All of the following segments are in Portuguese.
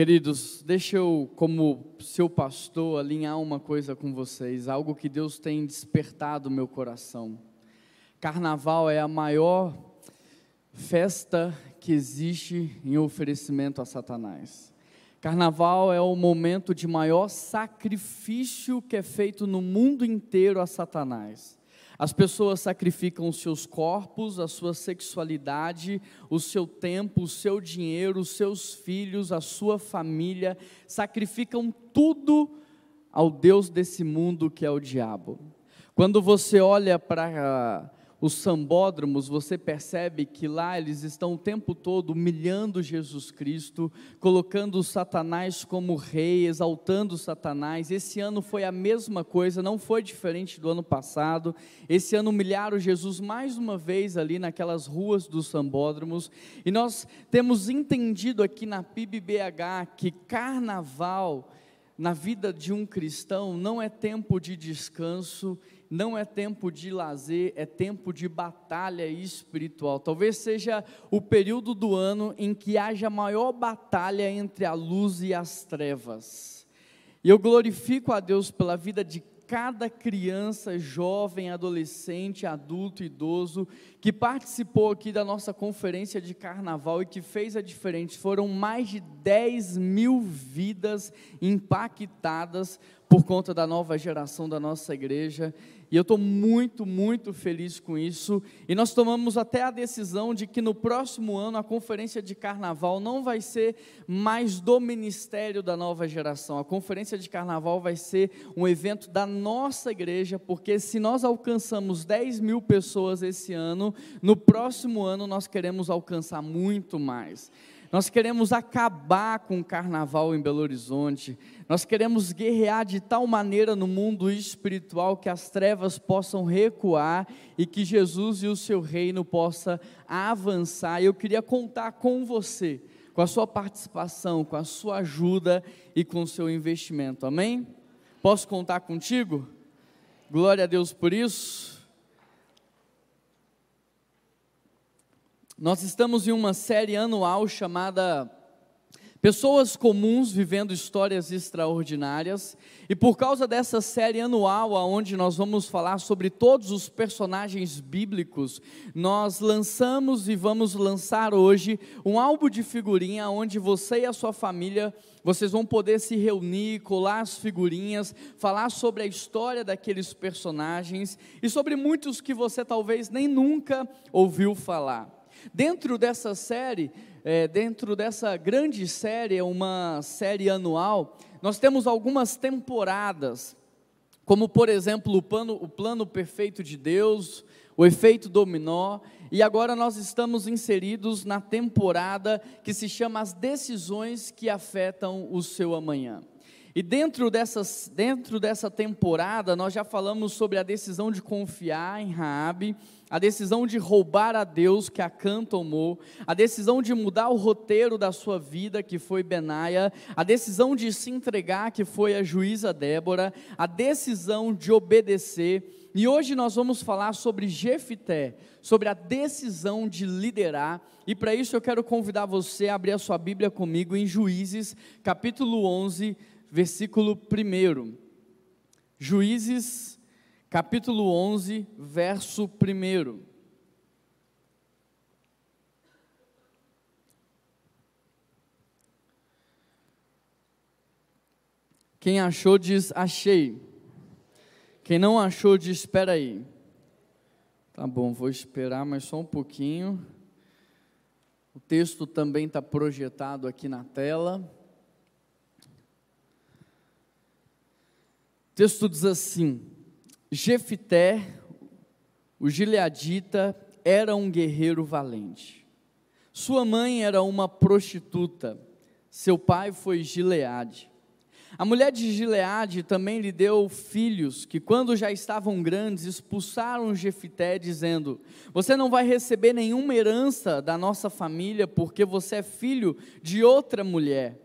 Queridos, deixa eu, como seu pastor, alinhar uma coisa com vocês, algo que Deus tem despertado meu coração. Carnaval é a maior festa que existe em oferecimento a Satanás. Carnaval é o momento de maior sacrifício que é feito no mundo inteiro a Satanás. As pessoas sacrificam os seus corpos, a sua sexualidade, o seu tempo, o seu dinheiro, os seus filhos, a sua família, sacrificam tudo ao Deus desse mundo que é o diabo. Quando você olha para os sambódromos, você percebe que lá eles estão o tempo todo humilhando Jesus Cristo, colocando Satanás como rei, exaltando Satanás. Esse ano foi a mesma coisa, não foi diferente do ano passado. Esse ano humilharam Jesus mais uma vez ali naquelas ruas dos sambódromos. E nós temos entendido aqui na PIB-BH que carnaval na vida de um cristão não é tempo de descanso não é tempo de lazer, é tempo de batalha espiritual. Talvez seja o período do ano em que haja maior batalha entre a luz e as trevas. E eu glorifico a Deus pela vida de cada criança, jovem, adolescente, adulto, idoso, que participou aqui da nossa conferência de carnaval e que fez a diferença. Foram mais de 10 mil vidas impactadas por conta da nova geração da nossa igreja. E eu estou muito, muito feliz com isso. E nós tomamos até a decisão de que no próximo ano a conferência de carnaval não vai ser mais do ministério da nova geração. A conferência de carnaval vai ser um evento da nossa igreja, porque se nós alcançamos 10 mil pessoas esse ano, no próximo ano nós queremos alcançar muito mais. Nós queremos acabar com o carnaval em Belo Horizonte. Nós queremos guerrear de tal maneira no mundo espiritual que as trevas possam recuar e que Jesus e o seu reino possa avançar. Eu queria contar com você, com a sua participação, com a sua ajuda e com o seu investimento. Amém? Posso contar contigo? Glória a Deus por isso. Nós estamos em uma série anual chamada Pessoas comuns vivendo histórias extraordinárias, e por causa dessa série anual, onde nós vamos falar sobre todos os personagens bíblicos, nós lançamos e vamos lançar hoje um álbum de figurinha onde você e a sua família vocês vão poder se reunir, colar as figurinhas, falar sobre a história daqueles personagens e sobre muitos que você talvez nem nunca ouviu falar. Dentro dessa série, é, dentro dessa grande série, é uma série anual, nós temos algumas temporadas, como por exemplo o plano, o plano perfeito de Deus, o efeito dominó, e agora nós estamos inseridos na temporada que se chama As Decisões que Afetam o Seu Amanhã. E dentro, dessas, dentro dessa temporada, nós já falamos sobre a decisão de confiar em Raabe, a decisão de roubar a Deus, que Acã tomou, a decisão de mudar o roteiro da sua vida, que foi Benaia, a decisão de se entregar, que foi a juíza Débora, a decisão de obedecer. E hoje nós vamos falar sobre Jefité, sobre a decisão de liderar. E para isso eu quero convidar você a abrir a sua Bíblia comigo em Juízes, capítulo 11, versículo 1. Juízes, capítulo 11, verso 1. Quem achou diz achei. Quem não achou diz espera aí. Tá bom, vou esperar mais só um pouquinho. O texto também está projetado aqui na tela. texto diz assim: Jefité, o gileadita, era um guerreiro valente. Sua mãe era uma prostituta, seu pai foi Gileade. A mulher de Gileade também lhe deu filhos, que quando já estavam grandes, expulsaram Jefité, dizendo: Você não vai receber nenhuma herança da nossa família, porque você é filho de outra mulher.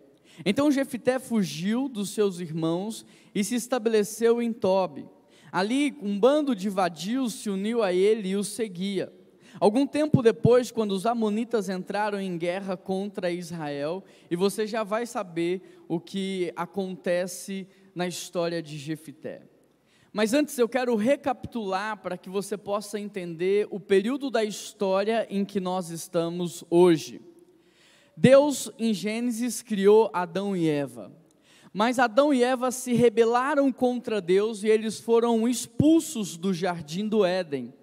Então Jefité fugiu dos seus irmãos e se estabeleceu em Tobi. Ali um bando de vadios se uniu a ele e o seguia. Algum tempo depois, quando os Amonitas entraram em guerra contra Israel, e você já vai saber o que acontece na história de Jefité. Mas antes eu quero recapitular para que você possa entender o período da história em que nós estamos hoje. Deus, em Gênesis, criou Adão e Eva. Mas Adão e Eva se rebelaram contra Deus e eles foram expulsos do jardim do Éden.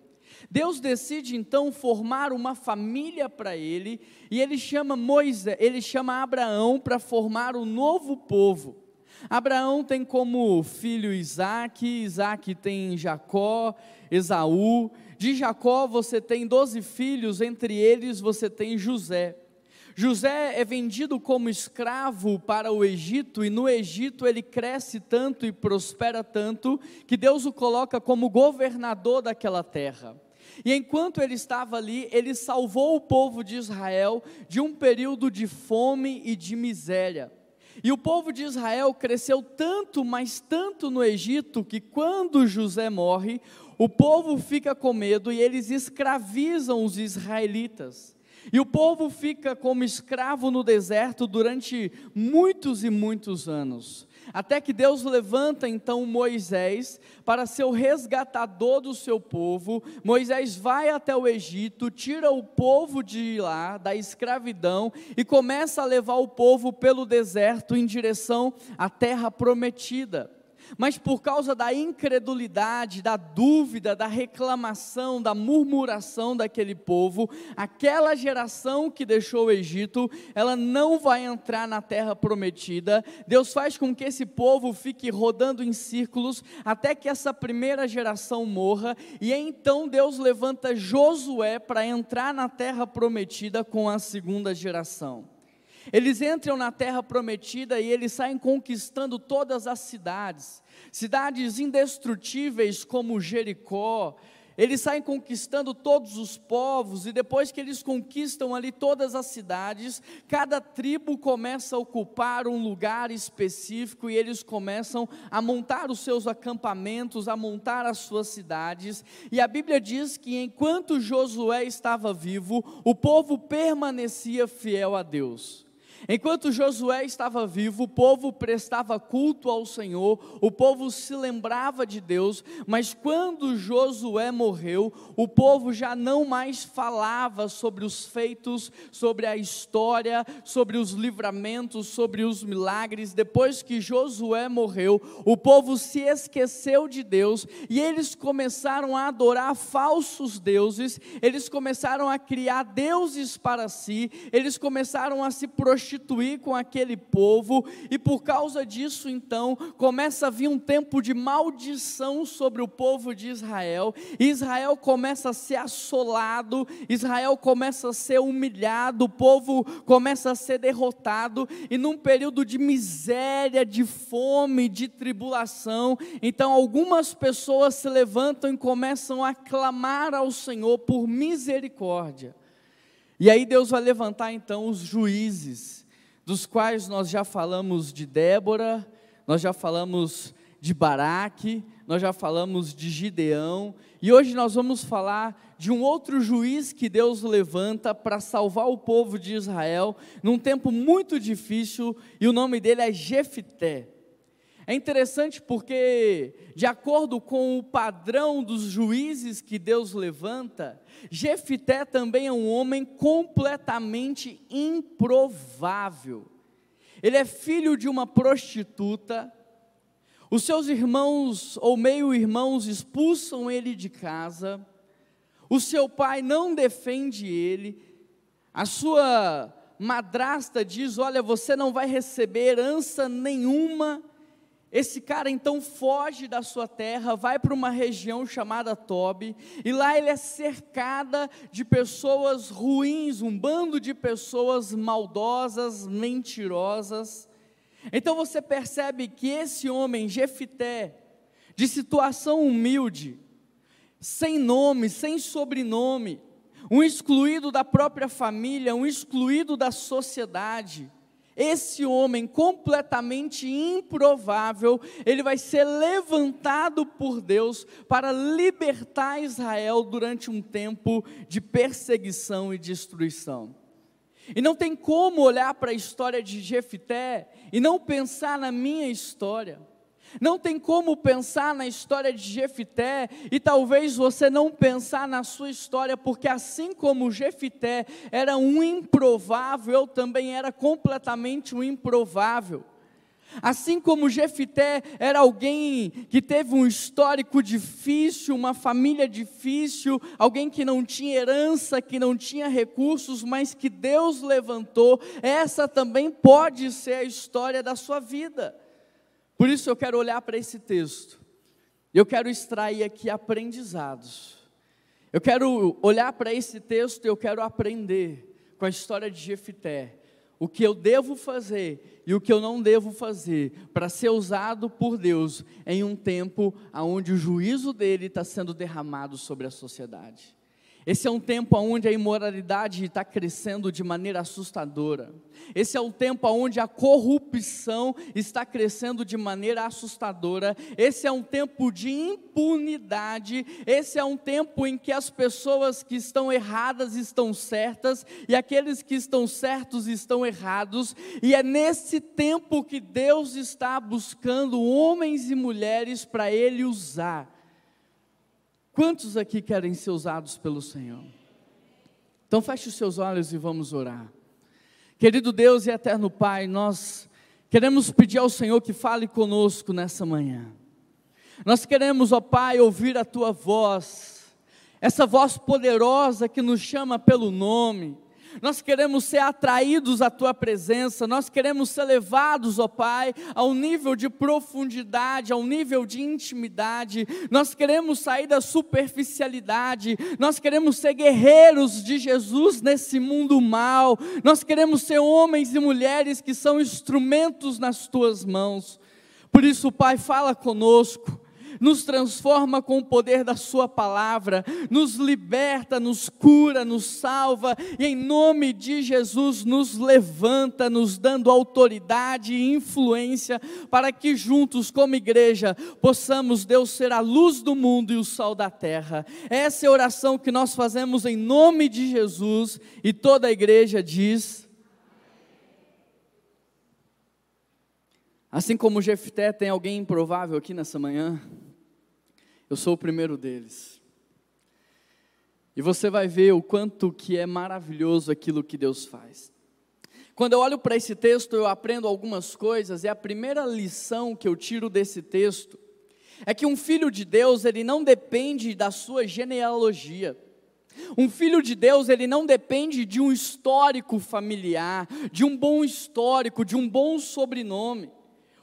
Deus decide então formar uma família para ele e ele chama Moisés, ele chama Abraão para formar um novo povo. Abraão tem como filho Isaac, Isaac tem Jacó, Esaú. De Jacó você tem doze filhos, entre eles você tem José. José é vendido como escravo para o Egito, e no Egito ele cresce tanto e prospera tanto, que Deus o coloca como governador daquela terra. E enquanto ele estava ali, ele salvou o povo de Israel de um período de fome e de miséria. E o povo de Israel cresceu tanto, mas tanto no Egito, que quando José morre, o povo fica com medo e eles escravizam os israelitas. E o povo fica como escravo no deserto durante muitos e muitos anos. Até que Deus levanta então Moisés para ser o resgatador do seu povo. Moisés vai até o Egito, tira o povo de lá, da escravidão, e começa a levar o povo pelo deserto em direção à terra prometida mas por causa da incredulidade, da dúvida, da reclamação, da murmuração daquele povo, aquela geração que deixou o Egito, ela não vai entrar na terra prometida. Deus faz com que esse povo fique rodando em círculos até que essa primeira geração morra, e então Deus levanta Josué para entrar na terra prometida com a segunda geração. Eles entram na terra prometida e eles saem conquistando todas as cidades, cidades indestrutíveis como Jericó. Eles saem conquistando todos os povos, e depois que eles conquistam ali todas as cidades, cada tribo começa a ocupar um lugar específico e eles começam a montar os seus acampamentos, a montar as suas cidades. E a Bíblia diz que enquanto Josué estava vivo, o povo permanecia fiel a Deus. Enquanto Josué estava vivo, o povo prestava culto ao Senhor, o povo se lembrava de Deus, mas quando Josué morreu, o povo já não mais falava sobre os feitos, sobre a história, sobre os livramentos, sobre os milagres. Depois que Josué morreu, o povo se esqueceu de Deus e eles começaram a adorar falsos deuses, eles começaram a criar deuses para si, eles começaram a se prostituir com aquele povo, e por causa disso, então, começa a vir um tempo de maldição sobre o povo de Israel. Israel começa a ser assolado, Israel começa a ser humilhado, o povo começa a ser derrotado, e num período de miséria, de fome, de tribulação, então algumas pessoas se levantam e começam a clamar ao Senhor por misericórdia. E aí Deus vai levantar então os juízes, dos quais nós já falamos de Débora, nós já falamos de Baraque, nós já falamos de Gideão, e hoje nós vamos falar de um outro juiz que Deus levanta para salvar o povo de Israel num tempo muito difícil, e o nome dele é Jefité. É interessante porque, de acordo com o padrão dos juízes que Deus levanta, Jefité também é um homem completamente improvável. Ele é filho de uma prostituta, os seus irmãos ou meio-irmãos expulsam ele de casa, o seu pai não defende ele, a sua madrasta diz: Olha, você não vai receber herança nenhuma esse cara então foge da sua terra, vai para uma região chamada Tobi, e lá ele é cercada de pessoas ruins, um bando de pessoas maldosas, mentirosas. Então você percebe que esse homem, Jefité, de situação humilde, sem nome, sem sobrenome, um excluído da própria família, um excluído da sociedade, esse homem completamente improvável, ele vai ser levantado por Deus para libertar Israel durante um tempo de perseguição e destruição. E não tem como olhar para a história de Jefité e não pensar na minha história. Não tem como pensar na história de Jefité e talvez você não pensar na sua história, porque assim como Jefité era um improvável, eu também era completamente um improvável. Assim como Jefité era alguém que teve um histórico difícil, uma família difícil, alguém que não tinha herança, que não tinha recursos, mas que Deus levantou, essa também pode ser a história da sua vida. Por isso eu quero olhar para esse texto. Eu quero extrair aqui aprendizados. Eu quero olhar para esse texto e eu quero aprender com a história de Jefité. O que eu devo fazer e o que eu não devo fazer para ser usado por Deus em um tempo onde o juízo dele está sendo derramado sobre a sociedade. Esse é um tempo onde a imoralidade está crescendo de maneira assustadora. Esse é um tempo onde a corrupção está crescendo de maneira assustadora. Esse é um tempo de impunidade. Esse é um tempo em que as pessoas que estão erradas estão certas e aqueles que estão certos estão errados. E é nesse tempo que Deus está buscando homens e mulheres para Ele usar Quantos aqui querem ser usados pelo Senhor? Então feche os seus olhos e vamos orar. Querido Deus e eterno Pai, nós queremos pedir ao Senhor que fale conosco nessa manhã. Nós queremos, ó Pai, ouvir a tua voz, essa voz poderosa que nos chama pelo nome, nós queremos ser atraídos à tua presença, nós queremos ser levados, ó Pai, ao nível de profundidade, ao nível de intimidade, nós queremos sair da superficialidade, nós queremos ser guerreiros de Jesus nesse mundo mal, nós queremos ser homens e mulheres que são instrumentos nas tuas mãos. Por isso, Pai, fala conosco nos transforma com o poder da Sua palavra, nos liberta, nos cura, nos salva, e em nome de Jesus nos levanta, nos dando autoridade e influência, para que juntos, como igreja, possamos, Deus, ser a luz do mundo e o sal da terra. Essa é a oração que nós fazemos em nome de Jesus, e toda a igreja diz. Assim como Jefté, tem alguém improvável aqui nessa manhã? Eu sou o primeiro deles. E você vai ver o quanto que é maravilhoso aquilo que Deus faz. Quando eu olho para esse texto, eu aprendo algumas coisas, e a primeira lição que eu tiro desse texto é que um filho de Deus, ele não depende da sua genealogia. Um filho de Deus, ele não depende de um histórico familiar, de um bom histórico, de um bom sobrenome.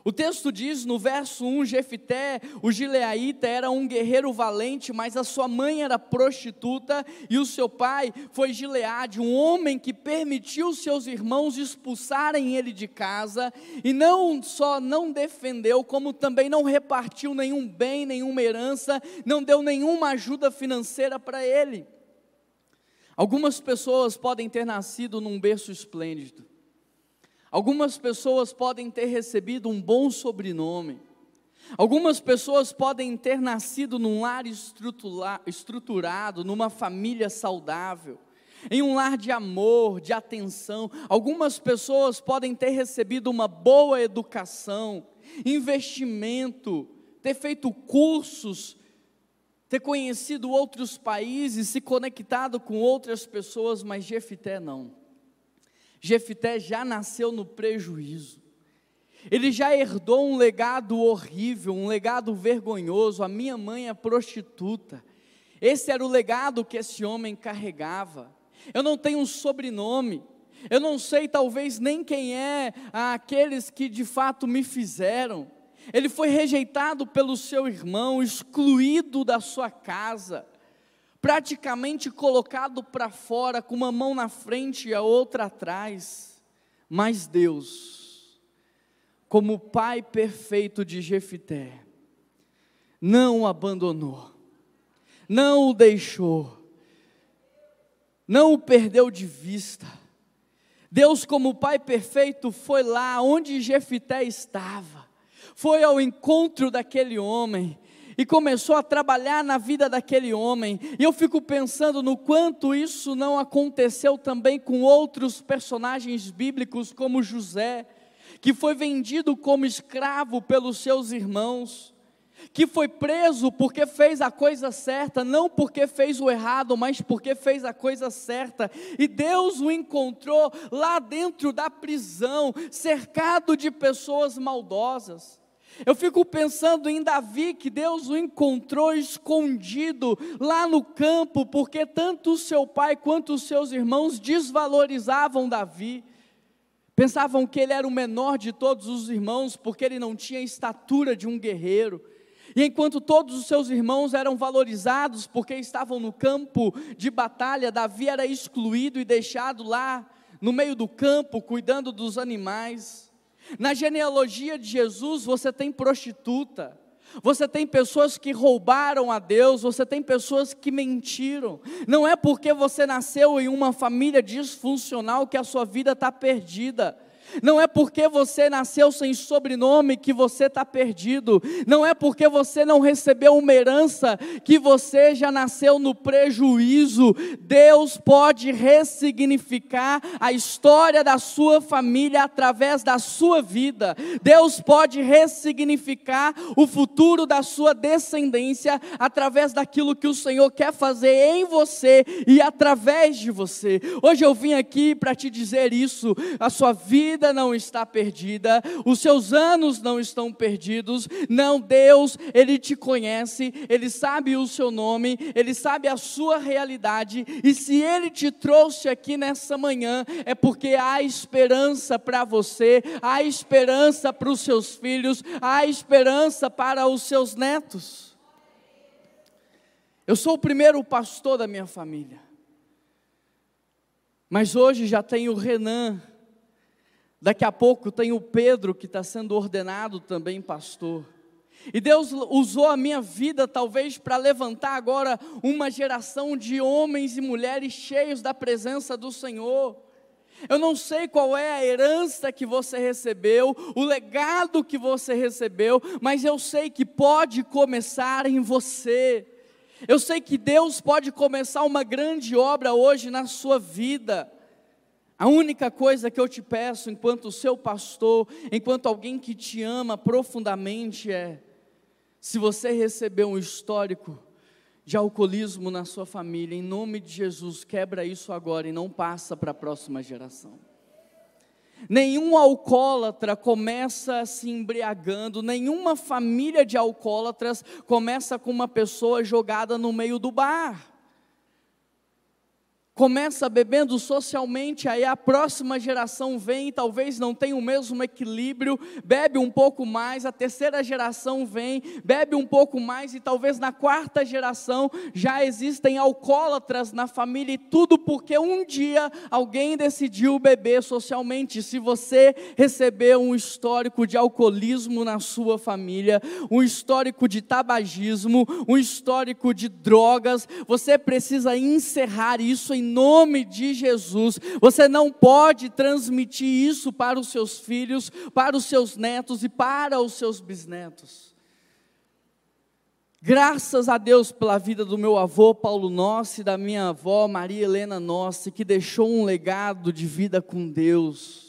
O texto diz no verso 1: Jefité, o gileaíta, era um guerreiro valente, mas a sua mãe era prostituta e o seu pai foi Gileade, um homem que permitiu seus irmãos expulsarem ele de casa e não só não defendeu, como também não repartiu nenhum bem, nenhuma herança, não deu nenhuma ajuda financeira para ele. Algumas pessoas podem ter nascido num berço esplêndido, Algumas pessoas podem ter recebido um bom sobrenome. Algumas pessoas podem ter nascido num lar estruturado, numa família saudável, em um lar de amor, de atenção. Algumas pessoas podem ter recebido uma boa educação, investimento, ter feito cursos, ter conhecido outros países, se conectado com outras pessoas, mas Jefité não. Jefité já nasceu no prejuízo. Ele já herdou um legado horrível, um legado vergonhoso. A minha mãe é prostituta. Esse era o legado que esse homem carregava. Eu não tenho um sobrenome. Eu não sei, talvez, nem quem é aqueles que de fato me fizeram. Ele foi rejeitado pelo seu irmão, excluído da sua casa praticamente colocado para fora, com uma mão na frente e a outra atrás. Mas Deus, como Pai perfeito de Jefité, não o abandonou, não o deixou, não o perdeu de vista, Deus, como Pai perfeito, foi lá onde Jefité estava, foi ao encontro daquele homem e começou a trabalhar na vida daquele homem. E eu fico pensando no quanto isso não aconteceu também com outros personagens bíblicos, como José, que foi vendido como escravo pelos seus irmãos que foi preso porque fez a coisa certa, não porque fez o errado, mas porque fez a coisa certa, e Deus o encontrou lá dentro da prisão, cercado de pessoas maldosas. Eu fico pensando em Davi, que Deus o encontrou escondido lá no campo, porque tanto o seu pai quanto os seus irmãos desvalorizavam Davi. Pensavam que ele era o menor de todos os irmãos, porque ele não tinha a estatura de um guerreiro. E enquanto todos os seus irmãos eram valorizados porque estavam no campo de batalha, Davi era excluído e deixado lá no meio do campo, cuidando dos animais. Na genealogia de Jesus, você tem prostituta, você tem pessoas que roubaram a Deus, você tem pessoas que mentiram. Não é porque você nasceu em uma família disfuncional que a sua vida está perdida. Não é porque você nasceu sem sobrenome que você está perdido. Não é porque você não recebeu uma herança que você já nasceu no prejuízo. Deus pode ressignificar a história da sua família através da sua vida. Deus pode ressignificar o futuro da sua descendência através daquilo que o Senhor quer fazer em você e através de você. Hoje eu vim aqui para te dizer isso. A sua vida vida não está perdida, os seus anos não estão perdidos. Não, Deus, Ele te conhece, Ele sabe o seu nome, Ele sabe a sua realidade, e se Ele te trouxe aqui nessa manhã, é porque há esperança para você, há esperança para os seus filhos, há esperança para os seus netos. Eu sou o primeiro pastor da minha família. Mas hoje já tenho o Renan, Daqui a pouco tem o Pedro que está sendo ordenado também pastor. E Deus usou a minha vida talvez para levantar agora uma geração de homens e mulheres cheios da presença do Senhor. Eu não sei qual é a herança que você recebeu, o legado que você recebeu, mas eu sei que pode começar em você. Eu sei que Deus pode começar uma grande obra hoje na sua vida. A única coisa que eu te peço, enquanto seu pastor, enquanto alguém que te ama profundamente, é: se você recebeu um histórico de alcoolismo na sua família, em nome de Jesus, quebra isso agora e não passa para a próxima geração. Nenhum alcoólatra começa se embriagando, nenhuma família de alcoólatras começa com uma pessoa jogada no meio do bar começa bebendo socialmente, aí a próxima geração vem e talvez não tenha o mesmo equilíbrio, bebe um pouco mais, a terceira geração vem, bebe um pouco mais e talvez na quarta geração já existem alcoólatras na família e tudo porque um dia alguém decidiu beber socialmente. Se você recebeu um histórico de alcoolismo na sua família, um histórico de tabagismo, um histórico de drogas, você precisa encerrar isso em nome de Jesus. Você não pode transmitir isso para os seus filhos, para os seus netos e para os seus bisnetos. Graças a Deus pela vida do meu avô Paulo Nossi e da minha avó Maria Helena Nossi, que deixou um legado de vida com Deus.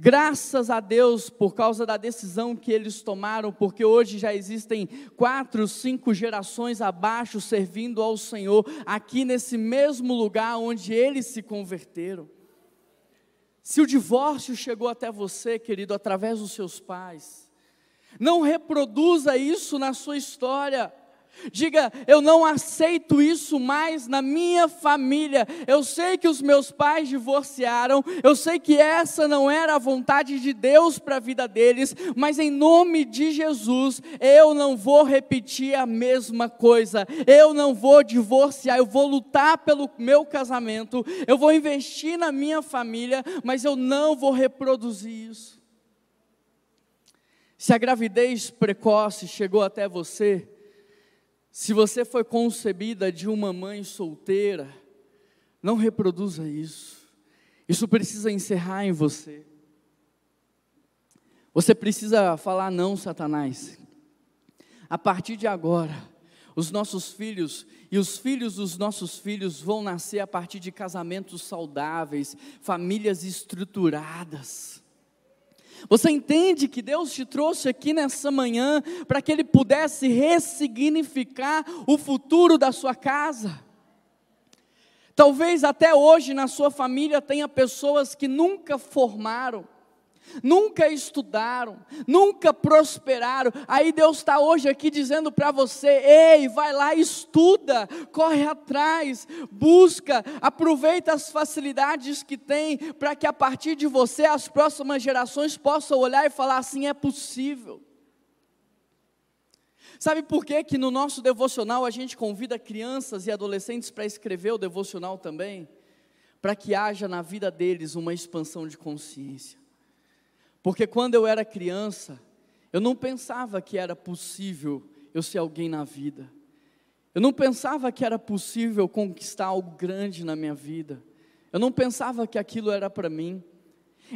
Graças a Deus por causa da decisão que eles tomaram, porque hoje já existem quatro, cinco gerações abaixo servindo ao Senhor, aqui nesse mesmo lugar onde eles se converteram. Se o divórcio chegou até você, querido, através dos seus pais, não reproduza isso na sua história. Diga, eu não aceito isso mais na minha família. Eu sei que os meus pais divorciaram, eu sei que essa não era a vontade de Deus para a vida deles, mas em nome de Jesus, eu não vou repetir a mesma coisa. Eu não vou divorciar, eu vou lutar pelo meu casamento, eu vou investir na minha família, mas eu não vou reproduzir isso. Se a gravidez precoce chegou até você, se você foi concebida de uma mãe solteira, não reproduza isso. Isso precisa encerrar em você. Você precisa falar não, Satanás. A partir de agora, os nossos filhos e os filhos dos nossos filhos vão nascer a partir de casamentos saudáveis, famílias estruturadas. Você entende que Deus te trouxe aqui nessa manhã para que Ele pudesse ressignificar o futuro da sua casa? Talvez até hoje na sua família tenha pessoas que nunca formaram, nunca estudaram, nunca prosperaram. Aí Deus está hoje aqui dizendo para você: ei, vai lá, estuda, corre atrás, busca, aproveita as facilidades que tem, para que a partir de você as próximas gerações possam olhar e falar assim: é possível. Sabe por que, que no nosso devocional a gente convida crianças e adolescentes para escrever o devocional também? Para que haja na vida deles uma expansão de consciência. Porque quando eu era criança, eu não pensava que era possível eu ser alguém na vida. Eu não pensava que era possível conquistar algo grande na minha vida. Eu não pensava que aquilo era para mim.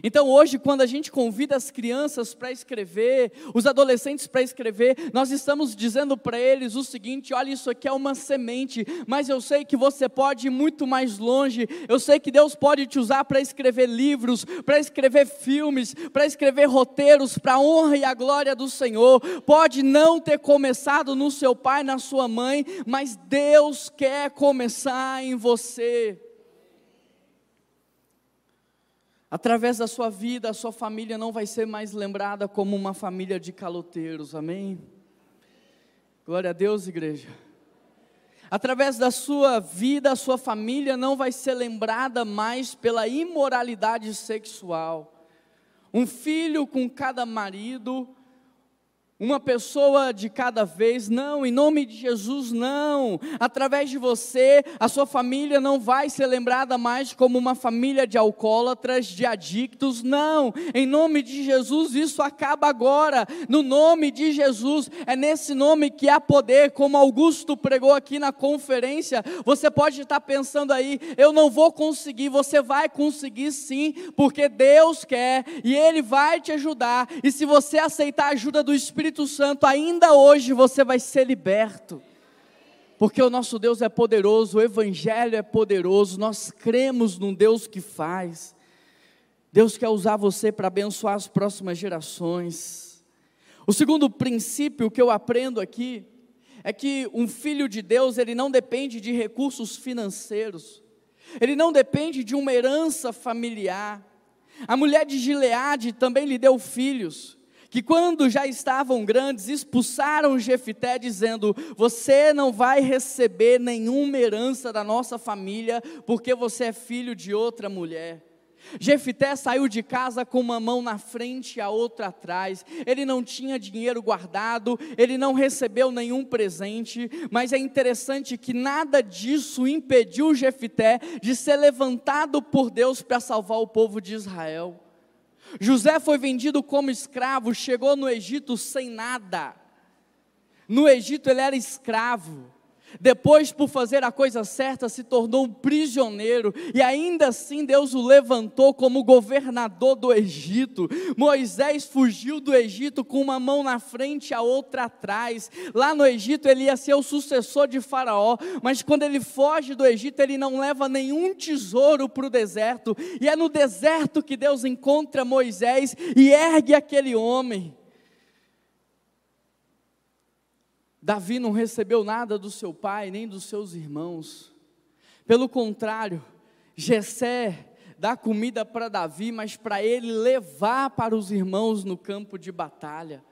Então hoje, quando a gente convida as crianças para escrever, os adolescentes para escrever, nós estamos dizendo para eles o seguinte: olha, isso aqui é uma semente, mas eu sei que você pode ir muito mais longe, eu sei que Deus pode te usar para escrever livros, para escrever filmes, para escrever roteiros, para a honra e a glória do Senhor. Pode não ter começado no seu pai, na sua mãe, mas Deus quer começar em você. Através da sua vida, a sua família não vai ser mais lembrada como uma família de caloteiros, amém? Glória a Deus, igreja. Através da sua vida, a sua família não vai ser lembrada mais pela imoralidade sexual. Um filho com cada marido, uma pessoa de cada vez, não, em nome de Jesus, não. Através de você, a sua família não vai ser lembrada mais como uma família de alcoólatras, de adictos, não. Em nome de Jesus, isso acaba agora. No nome de Jesus, é nesse nome que há poder, como Augusto pregou aqui na conferência. Você pode estar pensando aí, eu não vou conseguir, você vai conseguir sim, porque Deus quer e Ele vai te ajudar. E se você aceitar a ajuda do Espírito, Espírito Santo, ainda hoje você vai ser liberto. Porque o nosso Deus é poderoso, o Evangelho é poderoso, nós cremos num Deus que faz. Deus quer usar você para abençoar as próximas gerações. O segundo princípio que eu aprendo aqui é que um filho de Deus, ele não depende de recursos financeiros, ele não depende de uma herança familiar. A mulher de Gileade também lhe deu filhos, que quando já estavam grandes, expulsaram Jefité, dizendo: Você não vai receber nenhuma herança da nossa família, porque você é filho de outra mulher. Jefité saiu de casa com uma mão na frente e a outra atrás. Ele não tinha dinheiro guardado, ele não recebeu nenhum presente, mas é interessante que nada disso impediu Jefité de ser levantado por Deus para salvar o povo de Israel. José foi vendido como escravo, chegou no Egito sem nada. No Egito ele era escravo. Depois, por fazer a coisa certa, se tornou um prisioneiro, e ainda assim Deus o levantou como governador do Egito. Moisés fugiu do Egito com uma mão na frente e a outra atrás. Lá no Egito ele ia ser o sucessor de Faraó, mas quando ele foge do Egito, ele não leva nenhum tesouro para o deserto, e é no deserto que Deus encontra Moisés e ergue aquele homem. Davi não recebeu nada do seu pai, nem dos seus irmãos. Pelo contrário, Jessé dá comida para Davi, mas para ele levar para os irmãos no campo de batalha.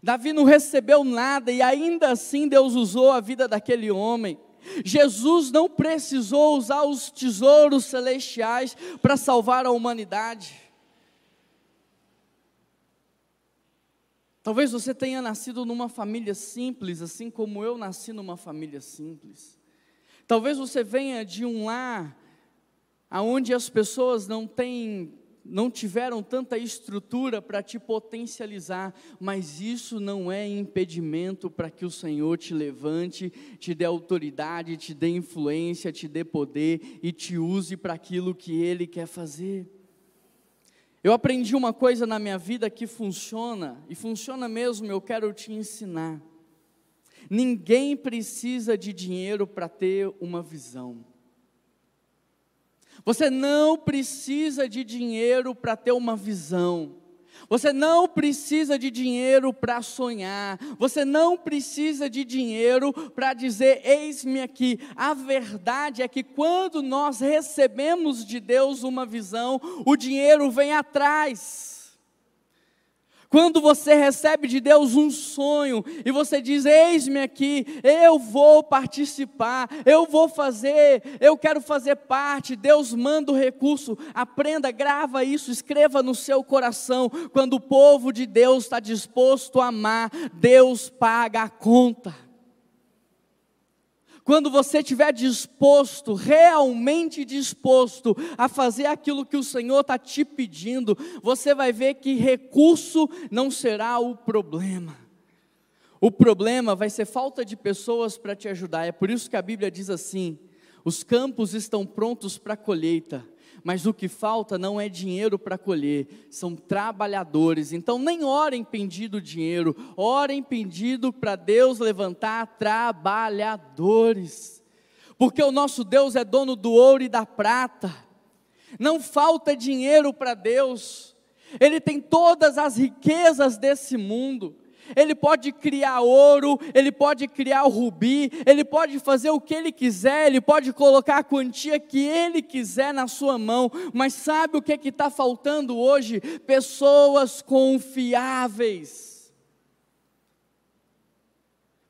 Davi não recebeu nada e ainda assim Deus usou a vida daquele homem. Jesus não precisou usar os tesouros celestiais para salvar a humanidade. Talvez você tenha nascido numa família simples, assim como eu nasci numa família simples. Talvez você venha de um lar onde as pessoas não têm não tiveram tanta estrutura para te potencializar, mas isso não é impedimento para que o Senhor te levante, te dê autoridade, te dê influência, te dê poder e te use para aquilo que Ele quer fazer. Eu aprendi uma coisa na minha vida que funciona, e funciona mesmo, eu quero te ensinar. Ninguém precisa de dinheiro para ter uma visão. Você não precisa de dinheiro para ter uma visão. Você não precisa de dinheiro para sonhar. Você não precisa de dinheiro para dizer: eis-me aqui. A verdade é que quando nós recebemos de Deus uma visão, o dinheiro vem atrás. Quando você recebe de Deus um sonho e você diz: Eis-me aqui, eu vou participar, eu vou fazer, eu quero fazer parte. Deus manda o recurso, aprenda, grava isso, escreva no seu coração. Quando o povo de Deus está disposto a amar, Deus paga a conta. Quando você estiver disposto, realmente disposto a fazer aquilo que o Senhor está te pedindo, você vai ver que recurso não será o problema. O problema vai ser falta de pessoas para te ajudar. É por isso que a Bíblia diz assim: os campos estão prontos para colheita, mas o que falta não é dinheiro para colher, são trabalhadores. Então nem orem pedindo dinheiro, orem pedindo para Deus levantar trabalhadores. Porque o nosso Deus é dono do ouro e da prata. Não falta dinheiro para Deus. Ele tem todas as riquezas desse mundo ele pode criar ouro, ele pode criar o rubi, ele pode fazer o que ele quiser, ele pode colocar a quantia que ele quiser na sua mão, mas sabe o que é está faltando hoje? Pessoas confiáveis,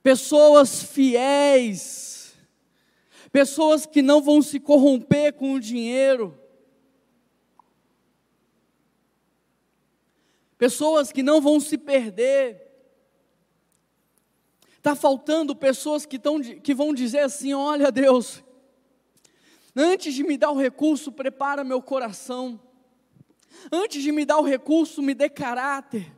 pessoas fiéis, pessoas que não vão se corromper com o dinheiro. Pessoas que não vão se perder. Está faltando pessoas que, tão, que vão dizer assim: olha, Deus, antes de me dar o recurso, prepara meu coração. Antes de me dar o recurso, me dê caráter.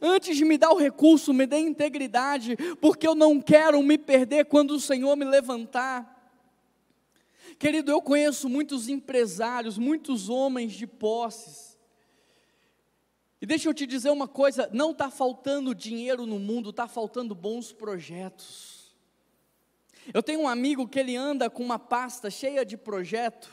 Antes de me dar o recurso, me dê integridade, porque eu não quero me perder quando o Senhor me levantar. Querido, eu conheço muitos empresários, muitos homens de posses, e deixa eu te dizer uma coisa: não está faltando dinheiro no mundo, está faltando bons projetos. Eu tenho um amigo que ele anda com uma pasta cheia de projeto,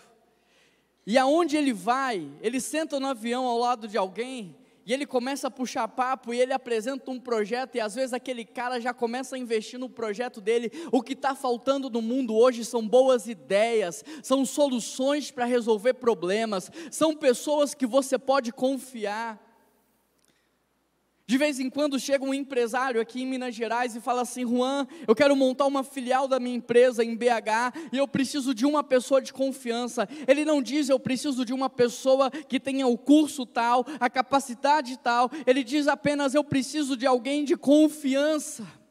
e aonde ele vai, ele senta no avião ao lado de alguém, e ele começa a puxar papo e ele apresenta um projeto, e às vezes aquele cara já começa a investir no projeto dele. O que está faltando no mundo hoje são boas ideias, são soluções para resolver problemas, são pessoas que você pode confiar. De vez em quando chega um empresário aqui em Minas Gerais e fala assim: Juan, eu quero montar uma filial da minha empresa em BH e eu preciso de uma pessoa de confiança. Ele não diz eu preciso de uma pessoa que tenha o curso tal, a capacidade tal. Ele diz apenas eu preciso de alguém de confiança.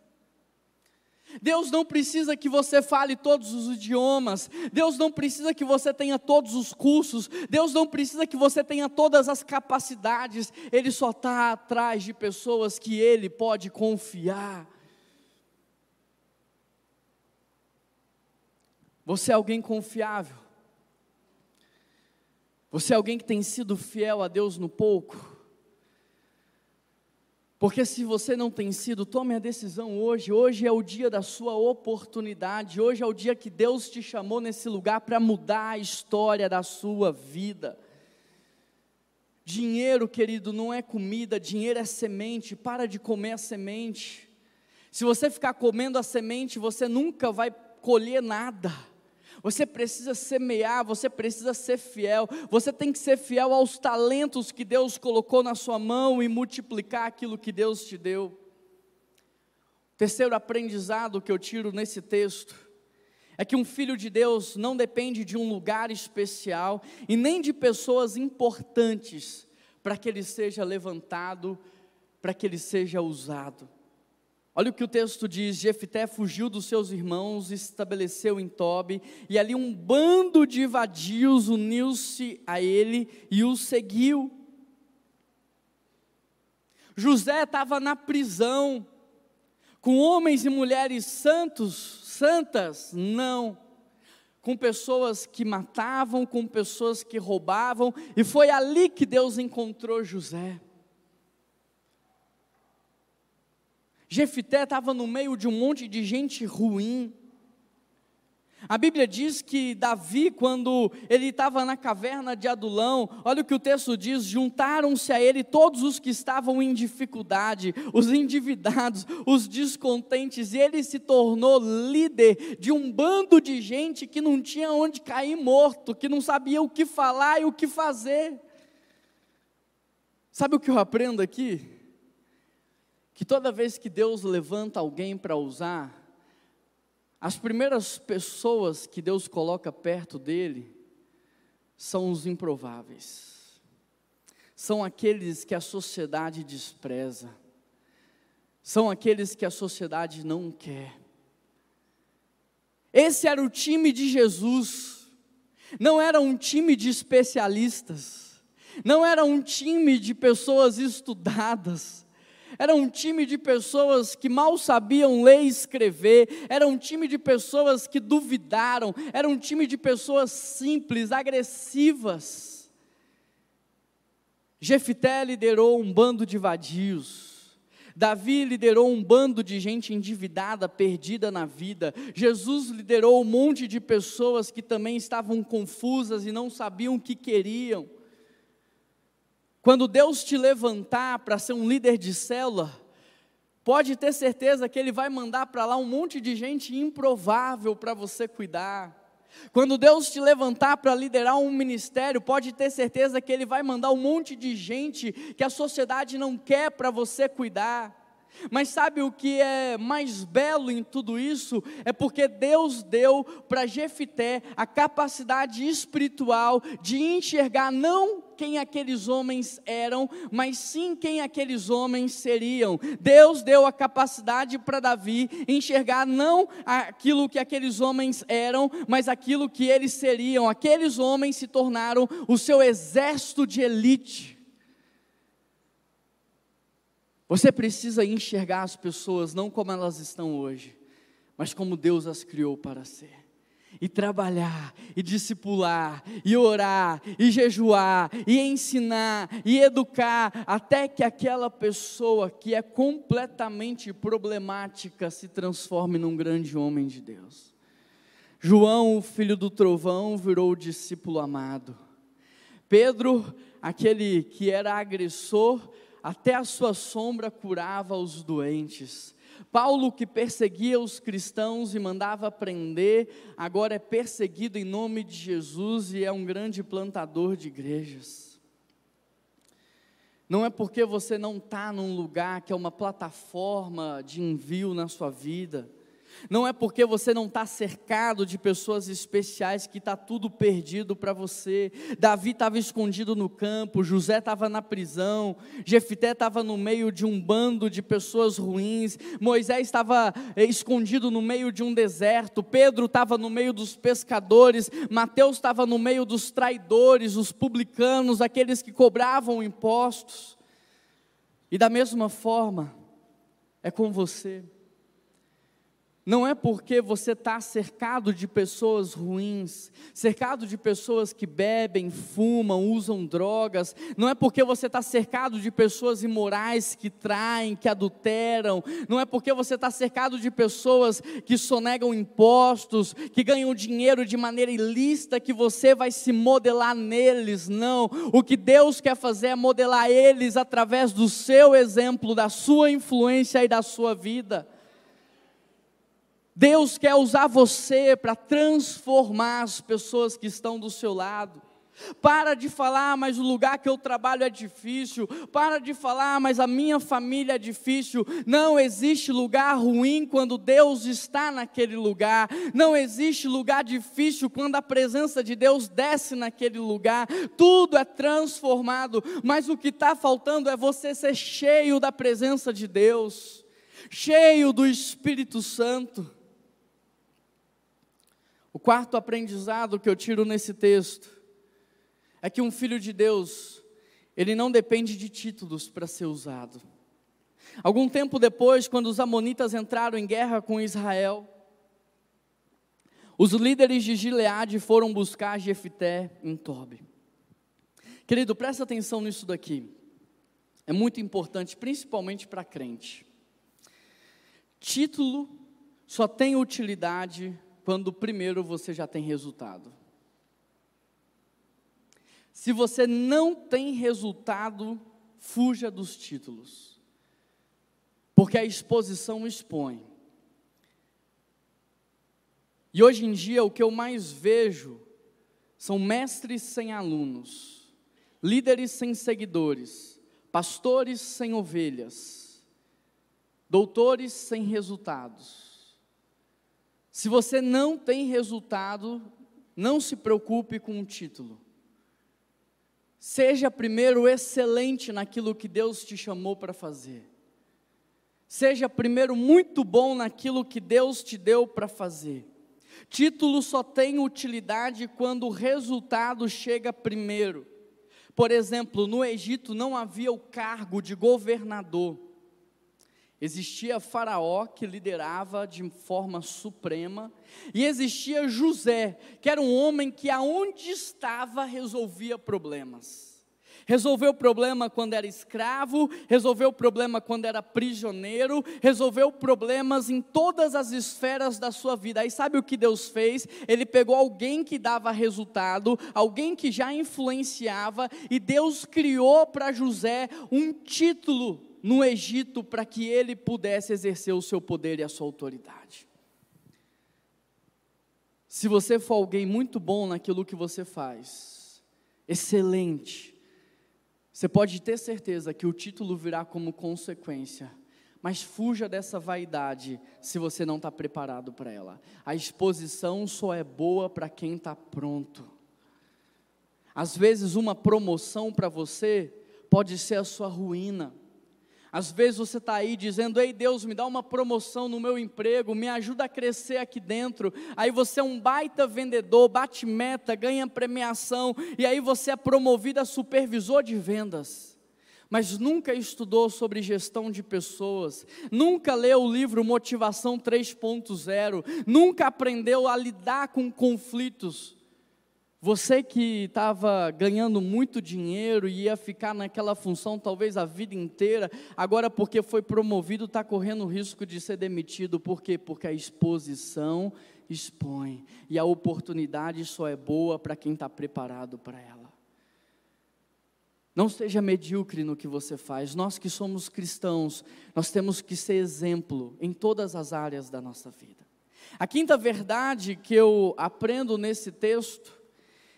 Deus não precisa que você fale todos os idiomas, Deus não precisa que você tenha todos os cursos, Deus não precisa que você tenha todas as capacidades, Ele só está atrás de pessoas que Ele pode confiar. Você é alguém confiável, você é alguém que tem sido fiel a Deus no pouco, porque se você não tem sido, tome a decisão hoje. Hoje é o dia da sua oportunidade. Hoje é o dia que Deus te chamou nesse lugar para mudar a história da sua vida. Dinheiro, querido, não é comida, dinheiro é semente. Para de comer a semente. Se você ficar comendo a semente, você nunca vai colher nada. Você precisa semear, você precisa ser fiel, você tem que ser fiel aos talentos que Deus colocou na sua mão e multiplicar aquilo que Deus te deu. Terceiro aprendizado que eu tiro nesse texto é que um filho de Deus não depende de um lugar especial e nem de pessoas importantes para que ele seja levantado, para que ele seja usado. Olha o que o texto diz: Jefté fugiu dos seus irmãos, estabeleceu em Tobi, e ali um bando de vadios uniu-se a ele e o seguiu. José estava na prisão, com homens e mulheres santos, santas? Não. Com pessoas que matavam, com pessoas que roubavam, e foi ali que Deus encontrou José. Jefité estava no meio de um monte de gente ruim. A Bíblia diz que Davi, quando ele estava na caverna de Adulão, olha o que o texto diz: juntaram-se a ele todos os que estavam em dificuldade, os endividados, os descontentes, e ele se tornou líder de um bando de gente que não tinha onde cair morto, que não sabia o que falar e o que fazer. Sabe o que eu aprendo aqui? Que toda vez que Deus levanta alguém para usar, as primeiras pessoas que Deus coloca perto dele são os improváveis, são aqueles que a sociedade despreza, são aqueles que a sociedade não quer. Esse era o time de Jesus, não era um time de especialistas, não era um time de pessoas estudadas, era um time de pessoas que mal sabiam ler e escrever, era um time de pessoas que duvidaram, era um time de pessoas simples, agressivas. Jefité liderou um bando de vadios. Davi liderou um bando de gente endividada, perdida na vida. Jesus liderou um monte de pessoas que também estavam confusas e não sabiam o que queriam. Quando Deus te levantar para ser um líder de célula, pode ter certeza que Ele vai mandar para lá um monte de gente improvável para você cuidar. Quando Deus te levantar para liderar um ministério, pode ter certeza que Ele vai mandar um monte de gente que a sociedade não quer para você cuidar. Mas sabe o que é mais belo em tudo isso? É porque Deus deu para Jefité a capacidade espiritual de enxergar não quem aqueles homens eram, mas sim quem aqueles homens seriam. Deus deu a capacidade para Davi enxergar não aquilo que aqueles homens eram, mas aquilo que eles seriam. Aqueles homens se tornaram o seu exército de elite. Você precisa enxergar as pessoas não como elas estão hoje, mas como Deus as criou para ser. E trabalhar, e discipular, e orar, e jejuar, e ensinar, e educar, até que aquela pessoa que é completamente problemática se transforme num grande homem de Deus. João, o filho do trovão, virou o discípulo amado. Pedro, aquele que era agressor, até a sua sombra curava os doentes. Paulo, que perseguia os cristãos e mandava prender, agora é perseguido em nome de Jesus e é um grande plantador de igrejas. Não é porque você não está num lugar que é uma plataforma de envio na sua vida, não é porque você não está cercado de pessoas especiais que está tudo perdido para você. Davi estava escondido no campo, José estava na prisão, Jefité estava no meio de um bando de pessoas ruins, Moisés estava eh, escondido no meio de um deserto, Pedro estava no meio dos pescadores, Mateus estava no meio dos traidores, os publicanos, aqueles que cobravam impostos. E da mesma forma, é com você. Não é porque você está cercado de pessoas ruins, cercado de pessoas que bebem, fumam, usam drogas, não é porque você está cercado de pessoas imorais que traem, que adulteram, não é porque você está cercado de pessoas que sonegam impostos, que ganham dinheiro de maneira ilícita, que você vai se modelar neles, não. O que Deus quer fazer é modelar eles através do seu exemplo, da sua influência e da sua vida. Deus quer usar você para transformar as pessoas que estão do seu lado. Para de falar, ah, mas o lugar que eu trabalho é difícil. Para de falar, ah, mas a minha família é difícil. Não existe lugar ruim quando Deus está naquele lugar. Não existe lugar difícil quando a presença de Deus desce naquele lugar. Tudo é transformado. Mas o que está faltando é você ser cheio da presença de Deus cheio do Espírito Santo. O quarto aprendizado que eu tiro nesse texto é que um filho de Deus, ele não depende de títulos para ser usado. Algum tempo depois, quando os amonitas entraram em guerra com Israel, os líderes de Gileade foram buscar Jefité em Tobi. Querido, presta atenção nisso daqui. É muito importante, principalmente para crente. Título só tem utilidade quando primeiro você já tem resultado. Se você não tem resultado, fuja dos títulos. Porque a exposição expõe. E hoje em dia o que eu mais vejo são mestres sem alunos, líderes sem seguidores, pastores sem ovelhas, doutores sem resultados. Se você não tem resultado, não se preocupe com o título. Seja primeiro excelente naquilo que Deus te chamou para fazer. Seja primeiro muito bom naquilo que Deus te deu para fazer. Título só tem utilidade quando o resultado chega primeiro. Por exemplo, no Egito não havia o cargo de governador. Existia Faraó, que liderava de forma suprema, e existia José, que era um homem que, aonde estava, resolvia problemas. Resolveu o problema quando era escravo, resolveu o problema quando era prisioneiro, resolveu problemas em todas as esferas da sua vida. Aí sabe o que Deus fez? Ele pegou alguém que dava resultado, alguém que já influenciava, e Deus criou para José um título no Egito para que ele pudesse exercer o seu poder e a sua autoridade. Se você for alguém muito bom naquilo que você faz, excelente, você pode ter certeza que o título virá como consequência, mas fuja dessa vaidade se você não está preparado para ela. A exposição só é boa para quem está pronto. Às vezes, uma promoção para você pode ser a sua ruína. Às vezes você está aí dizendo: Ei Deus, me dá uma promoção no meu emprego, me ajuda a crescer aqui dentro. Aí você é um baita vendedor, bate meta, ganha premiação, e aí você é promovido a supervisor de vendas. Mas nunca estudou sobre gestão de pessoas, nunca leu o livro Motivação 3.0, nunca aprendeu a lidar com conflitos. Você que estava ganhando muito dinheiro e ia ficar naquela função talvez a vida inteira, agora porque foi promovido está correndo o risco de ser demitido. Por quê? Porque a exposição expõe e a oportunidade só é boa para quem está preparado para ela. Não seja medíocre no que você faz. Nós que somos cristãos, nós temos que ser exemplo em todas as áreas da nossa vida. A quinta verdade que eu aprendo nesse texto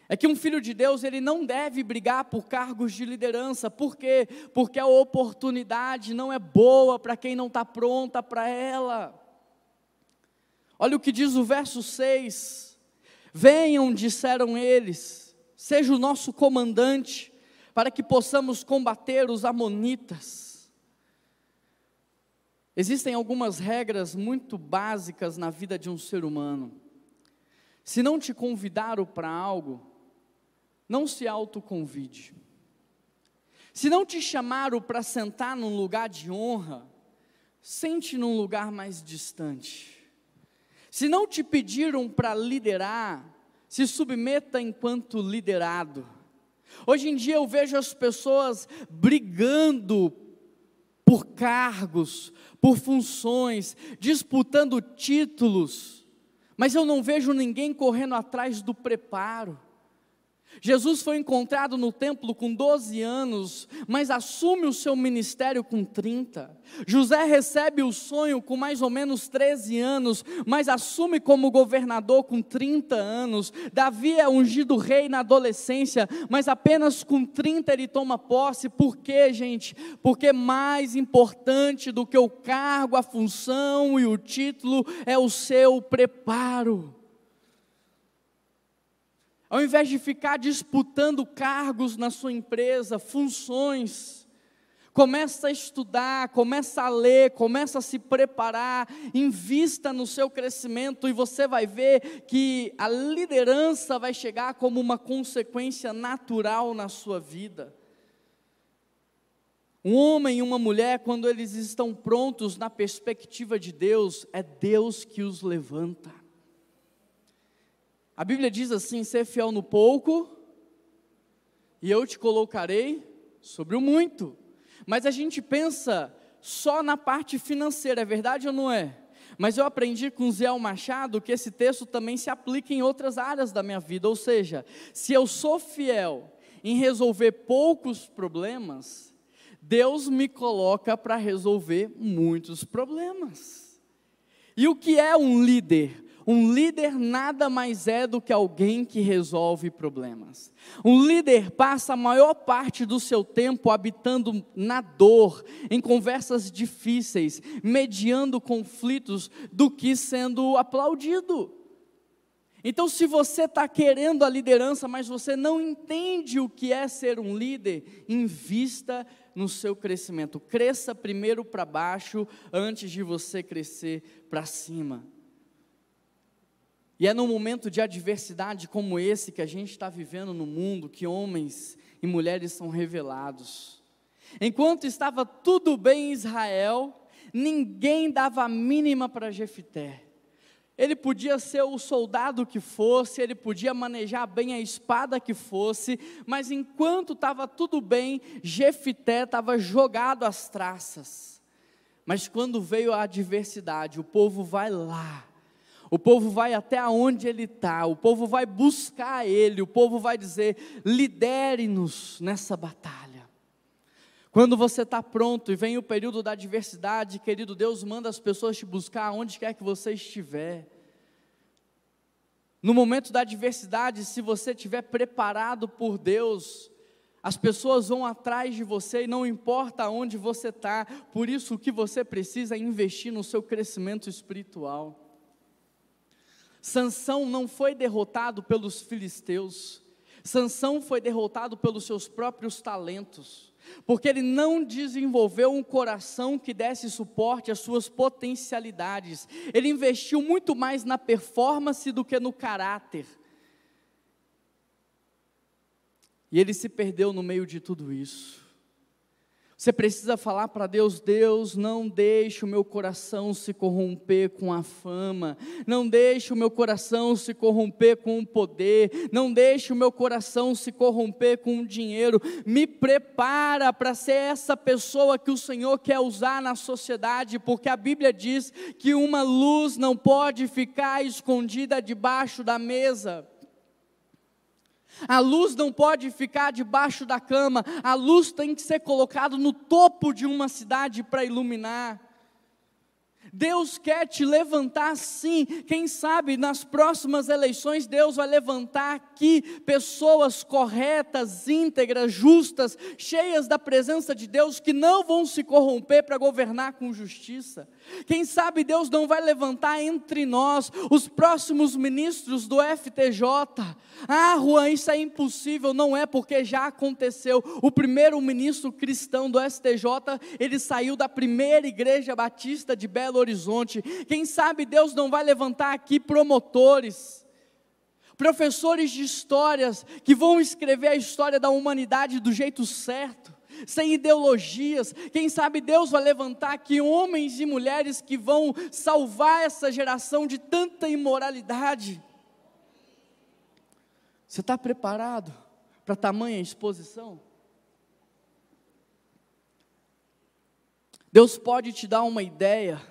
é que um filho de Deus ele não deve brigar por cargos de liderança, por quê? Porque a oportunidade não é boa para quem não está pronta para ela. Olha o que diz o verso 6: Venham, disseram eles, seja o nosso comandante, para que possamos combater os Amonitas. Existem algumas regras muito básicas na vida de um ser humano. Se não te convidaram para algo, não se autoconvide. Se não te chamaram para sentar num lugar de honra, sente num lugar mais distante. Se não te pediram para liderar, se submeta enquanto liderado. Hoje em dia eu vejo as pessoas brigando por cargos, por funções, disputando títulos, mas eu não vejo ninguém correndo atrás do preparo. Jesus foi encontrado no templo com 12 anos, mas assume o seu ministério com 30. José recebe o sonho com mais ou menos 13 anos, mas assume como governador com 30 anos. Davi é ungido rei na adolescência, mas apenas com 30 ele toma posse. Por quê, gente? Porque mais importante do que o cargo, a função e o título é o seu preparo. Ao invés de ficar disputando cargos na sua empresa, funções, Começa a estudar, começa a ler, começa a se preparar, invista no seu crescimento e você vai ver que a liderança vai chegar como uma consequência natural na sua vida. Um homem e uma mulher, quando eles estão prontos na perspectiva de Deus, é Deus que os levanta. A Bíblia diz assim: ser fiel no pouco, e eu te colocarei sobre o muito. Mas a gente pensa só na parte financeira, é verdade ou não é? Mas eu aprendi com Zé Machado que esse texto também se aplica em outras áreas da minha vida, ou seja, se eu sou fiel em resolver poucos problemas, Deus me coloca para resolver muitos problemas. E o que é um líder? Um líder nada mais é do que alguém que resolve problemas. Um líder passa a maior parte do seu tempo habitando na dor, em conversas difíceis, mediando conflitos, do que sendo aplaudido. Então, se você está querendo a liderança, mas você não entende o que é ser um líder, invista no seu crescimento. Cresça primeiro para baixo antes de você crescer para cima. E é num momento de adversidade como esse que a gente está vivendo no mundo que homens e mulheres são revelados. Enquanto estava tudo bem em Israel, ninguém dava a mínima para Jefité. Ele podia ser o soldado que fosse, ele podia manejar bem a espada que fosse, mas enquanto estava tudo bem, Jefité estava jogado às traças. Mas quando veio a adversidade, o povo vai lá, o povo vai até onde ele está, o povo vai buscar ele, o povo vai dizer: lidere-nos nessa batalha. Quando você está pronto e vem o período da adversidade, querido Deus manda as pessoas te buscar onde quer que você estiver. No momento da adversidade, se você estiver preparado por Deus, as pessoas vão atrás de você e não importa onde você está, por isso o que você precisa é investir no seu crescimento espiritual. Sansão não foi derrotado pelos filisteus, Sansão foi derrotado pelos seus próprios talentos porque ele não desenvolveu um coração que desse suporte às suas potencialidades. Ele investiu muito mais na performance do que no caráter. E ele se perdeu no meio de tudo isso. Você precisa falar para Deus: Deus, não deixe o meu coração se corromper com a fama, não deixe o meu coração se corromper com o poder, não deixe o meu coração se corromper com o dinheiro. Me prepara para ser essa pessoa que o Senhor quer usar na sociedade, porque a Bíblia diz que uma luz não pode ficar escondida debaixo da mesa. A luz não pode ficar debaixo da cama, a luz tem que ser colocada no topo de uma cidade para iluminar. Deus quer te levantar sim. Quem sabe nas próximas eleições Deus vai levantar aqui pessoas corretas, íntegras, justas, cheias da presença de Deus que não vão se corromper para governar com justiça. Quem sabe Deus não vai levantar entre nós os próximos ministros do FTJ. Ah, Juan, isso é impossível, não é porque já aconteceu. O primeiro ministro cristão do STJ, ele saiu da primeira igreja batista de Belo Horizonte. Quem sabe Deus não vai levantar aqui promotores professores de histórias que vão escrever a história da humanidade do jeito certo sem ideologias. Quem sabe Deus vai levantar aqui homens e mulheres que vão salvar essa geração de tanta imoralidade. Você está preparado para tamanha exposição? Deus pode te dar uma ideia,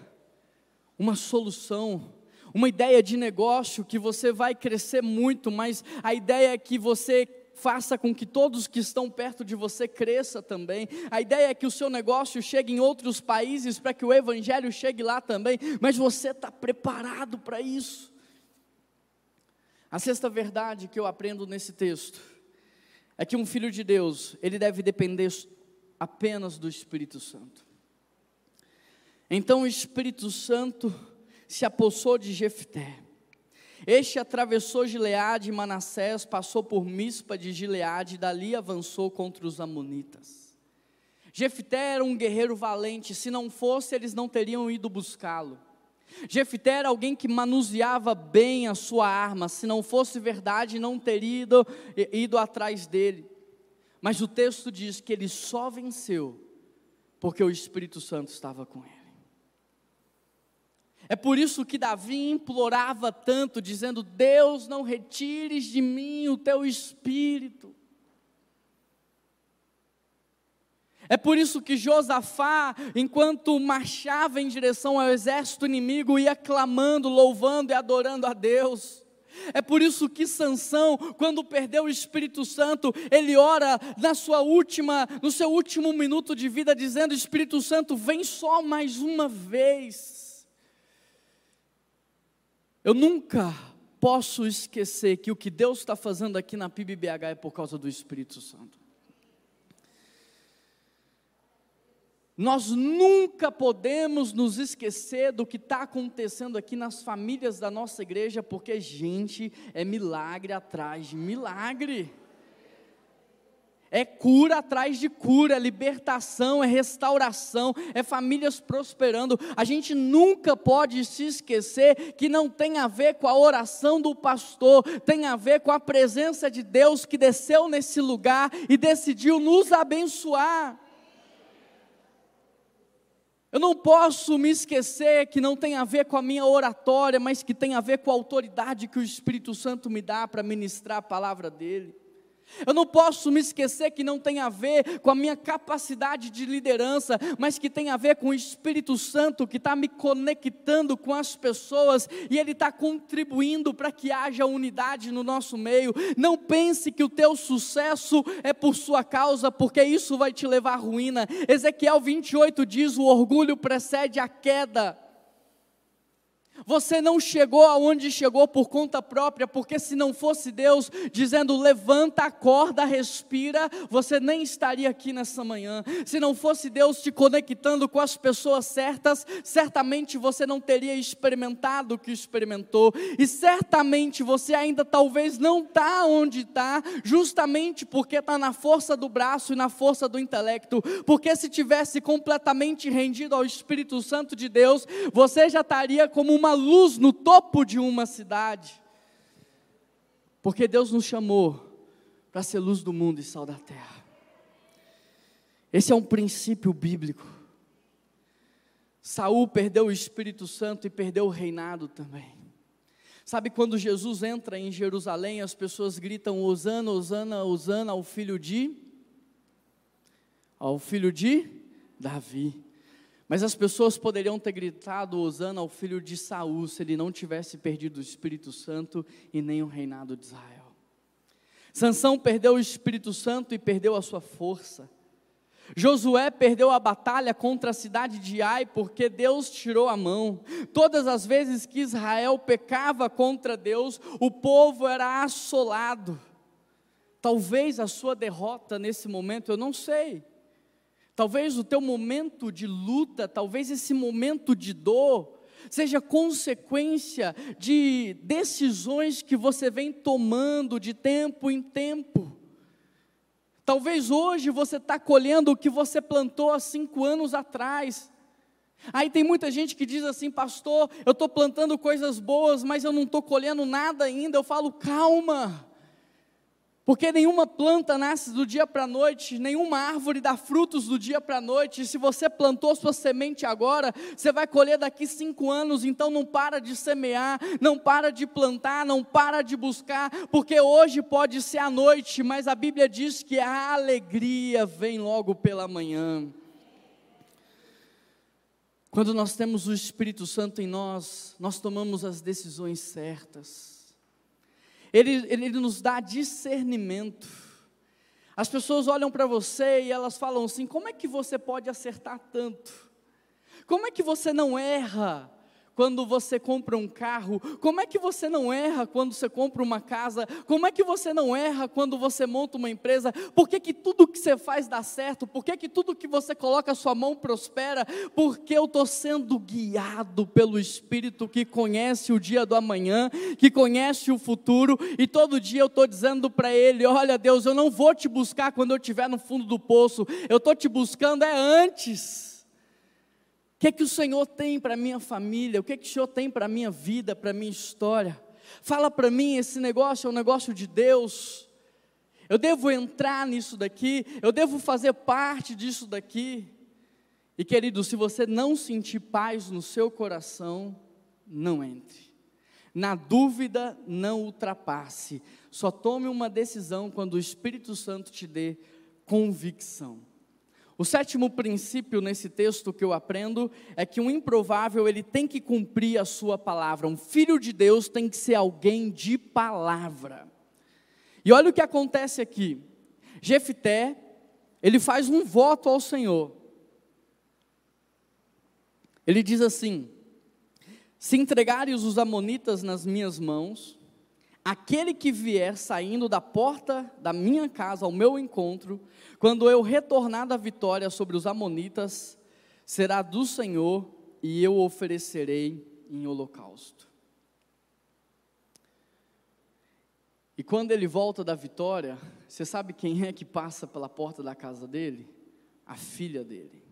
uma solução, uma ideia de negócio que você vai crescer muito, mas a ideia é que você faça com que todos que estão perto de você cresça também. A ideia é que o seu negócio chegue em outros países para que o evangelho chegue lá também, mas você está preparado para isso. A sexta verdade que eu aprendo nesse texto é que um filho de Deus, ele deve depender apenas do Espírito Santo. Então o Espírito Santo se apossou de Jefté. Este atravessou Gileade e Manassés, passou por Mispa de Gileade e dali avançou contra os amonitas. Jefté era um guerreiro valente, se não fosse, eles não teriam ido buscá-lo. Jefté era alguém que manuseava bem a sua arma, se não fosse verdade, não teria ido, ido atrás dele. Mas o texto diz que ele só venceu porque o Espírito Santo estava com ele. É por isso que Davi implorava tanto, dizendo: Deus, não retires de mim o teu espírito. É por isso que Josafá, enquanto marchava em direção ao exército inimigo, ia clamando, louvando e adorando a Deus. É por isso que Sansão, quando perdeu o Espírito Santo, ele ora na sua última, no seu último minuto de vida, dizendo: Espírito Santo, vem só mais uma vez. Eu nunca posso esquecer que o que Deus está fazendo aqui na PIBBH é por causa do Espírito Santo. Nós nunca podemos nos esquecer do que está acontecendo aqui nas famílias da nossa igreja, porque, gente, é milagre atrás de milagre. É cura atrás de cura, é libertação, é restauração, é famílias prosperando. A gente nunca pode se esquecer que não tem a ver com a oração do pastor, tem a ver com a presença de Deus que desceu nesse lugar e decidiu nos abençoar. Eu não posso me esquecer que não tem a ver com a minha oratória, mas que tem a ver com a autoridade que o Espírito Santo me dá para ministrar a palavra dele. Eu não posso me esquecer que não tem a ver com a minha capacidade de liderança, mas que tem a ver com o Espírito Santo que está me conectando com as pessoas e Ele está contribuindo para que haja unidade no nosso meio. Não pense que o teu sucesso é por sua causa, porque isso vai te levar à ruína. Ezequiel 28 diz: o orgulho precede a queda. Você não chegou aonde chegou por conta própria, porque se não fosse Deus dizendo levanta, acorda, respira, você nem estaria aqui nessa manhã. Se não fosse Deus te conectando com as pessoas certas, certamente você não teria experimentado o que experimentou, e certamente você ainda talvez não está onde está, justamente porque está na força do braço e na força do intelecto, porque se tivesse completamente rendido ao Espírito Santo de Deus, você já estaria como uma uma luz no topo de uma cidade. Porque Deus nos chamou para ser luz do mundo e sal da terra. Esse é um princípio bíblico. Saul perdeu o Espírito Santo e perdeu o reinado também. Sabe quando Jesus entra em Jerusalém, as pessoas gritam: Osana, Osana, Osana ao filho de ao filho de Davi. Mas as pessoas poderiam ter gritado Osana ao filho de Saul se ele não tivesse perdido o Espírito Santo e nem o reinado de Israel. Sansão perdeu o Espírito Santo e perdeu a sua força. Josué perdeu a batalha contra a cidade de Ai porque Deus tirou a mão. Todas as vezes que Israel pecava contra Deus, o povo era assolado. Talvez a sua derrota nesse momento, eu não sei Talvez o teu momento de luta, talvez esse momento de dor, seja consequência de decisões que você vem tomando de tempo em tempo. Talvez hoje você está colhendo o que você plantou há cinco anos atrás. Aí tem muita gente que diz assim, pastor, eu estou plantando coisas boas, mas eu não estou colhendo nada ainda. Eu falo, calma. Porque nenhuma planta nasce do dia para a noite, nenhuma árvore dá frutos do dia para a noite. Se você plantou sua semente agora, você vai colher daqui cinco anos. Então não para de semear, não para de plantar, não para de buscar, porque hoje pode ser a noite, mas a Bíblia diz que a alegria vem logo pela manhã. Quando nós temos o Espírito Santo em nós, nós tomamos as decisões certas. Ele, ele nos dá discernimento. As pessoas olham para você e elas falam assim: como é que você pode acertar tanto? Como é que você não erra quando você compra um carro? Como é que você não erra quando você compra uma casa? Como é que você não erra quando você monta uma empresa? Por que, que tudo que você faz dá certo? Por que, que tudo que você coloca a sua mão prospera? Porque eu estou sendo guiado pelo Espírito que conhece o dia do amanhã, que conhece o futuro, e todo dia eu estou dizendo para Ele: Olha, Deus, eu não vou te buscar quando eu estiver no fundo do poço, eu estou te buscando é antes. O que, é que o Senhor tem para a minha família? O que, é que o Senhor tem para a minha vida, para a minha história? Fala para mim, esse negócio é um negócio de Deus. Eu devo entrar nisso daqui, eu devo fazer parte disso daqui. E querido, se você não sentir paz no seu coração, não entre. Na dúvida, não ultrapasse. Só tome uma decisão quando o Espírito Santo te dê convicção. O sétimo princípio nesse texto que eu aprendo é que um improvável ele tem que cumprir a sua palavra. Um filho de Deus tem que ser alguém de palavra. E olha o que acontece aqui. Jefté, ele faz um voto ao Senhor. Ele diz assim: Se entregares os amonitas nas minhas mãos, aquele que vier saindo da porta da minha casa ao meu encontro, quando eu retornar da vitória sobre os Amonitas, será do Senhor e eu oferecerei em holocausto. E quando ele volta da vitória, você sabe quem é que passa pela porta da casa dele? A filha dele.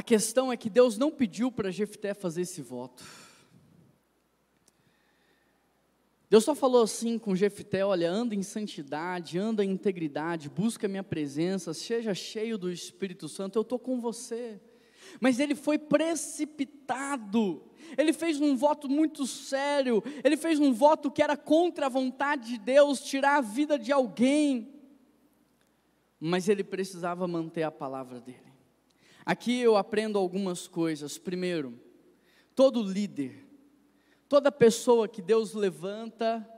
A questão é que Deus não pediu para Jefté fazer esse voto. Deus só falou assim com Jefté: olha, anda em santidade, anda em integridade, busca minha presença, seja cheio do Espírito Santo, eu estou com você. Mas ele foi precipitado, ele fez um voto muito sério, ele fez um voto que era contra a vontade de Deus, tirar a vida de alguém, mas ele precisava manter a palavra dele. Aqui eu aprendo algumas coisas. Primeiro, todo líder, Toda pessoa que Deus levanta,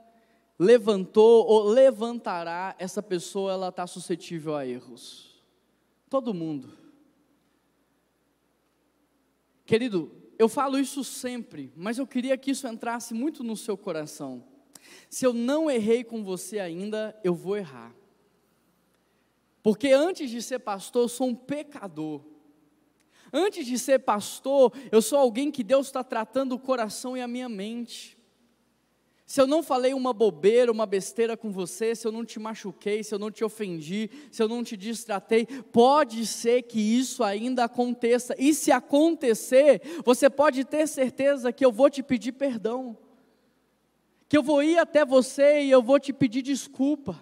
levantou ou levantará, essa pessoa ela está suscetível a erros. Todo mundo. Querido, eu falo isso sempre, mas eu queria que isso entrasse muito no seu coração. Se eu não errei com você ainda, eu vou errar. Porque antes de ser pastor, eu sou um pecador. Antes de ser pastor, eu sou alguém que Deus está tratando o coração e a minha mente. Se eu não falei uma bobeira, uma besteira com você, se eu não te machuquei, se eu não te ofendi, se eu não te distratei, pode ser que isso ainda aconteça. E se acontecer, você pode ter certeza que eu vou te pedir perdão. Que eu vou ir até você e eu vou te pedir desculpa.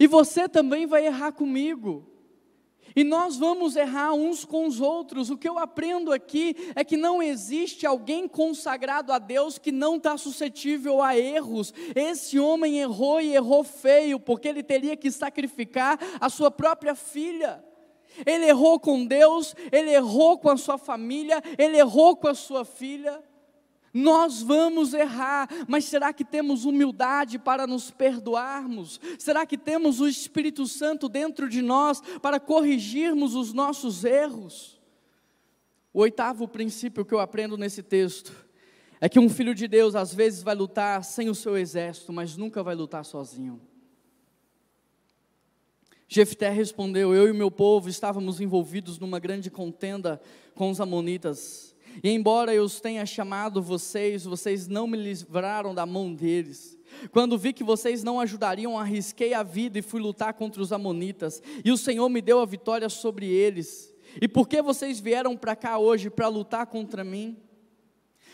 E você também vai errar comigo. E nós vamos errar uns com os outros. O que eu aprendo aqui é que não existe alguém consagrado a Deus que não está suscetível a erros. Esse homem errou e errou feio, porque ele teria que sacrificar a sua própria filha. Ele errou com Deus, ele errou com a sua família, ele errou com a sua filha. Nós vamos errar, mas será que temos humildade para nos perdoarmos? Será que temos o Espírito Santo dentro de nós para corrigirmos os nossos erros? O oitavo princípio que eu aprendo nesse texto é que um filho de Deus às vezes vai lutar sem o seu exército, mas nunca vai lutar sozinho. Jefté respondeu: Eu e meu povo estávamos envolvidos numa grande contenda com os amonitas. E embora eu os tenha chamado vocês, vocês não me livraram da mão deles. Quando vi que vocês não ajudariam, arrisquei a vida e fui lutar contra os amonitas, e o Senhor me deu a vitória sobre eles. E por que vocês vieram para cá hoje para lutar contra mim?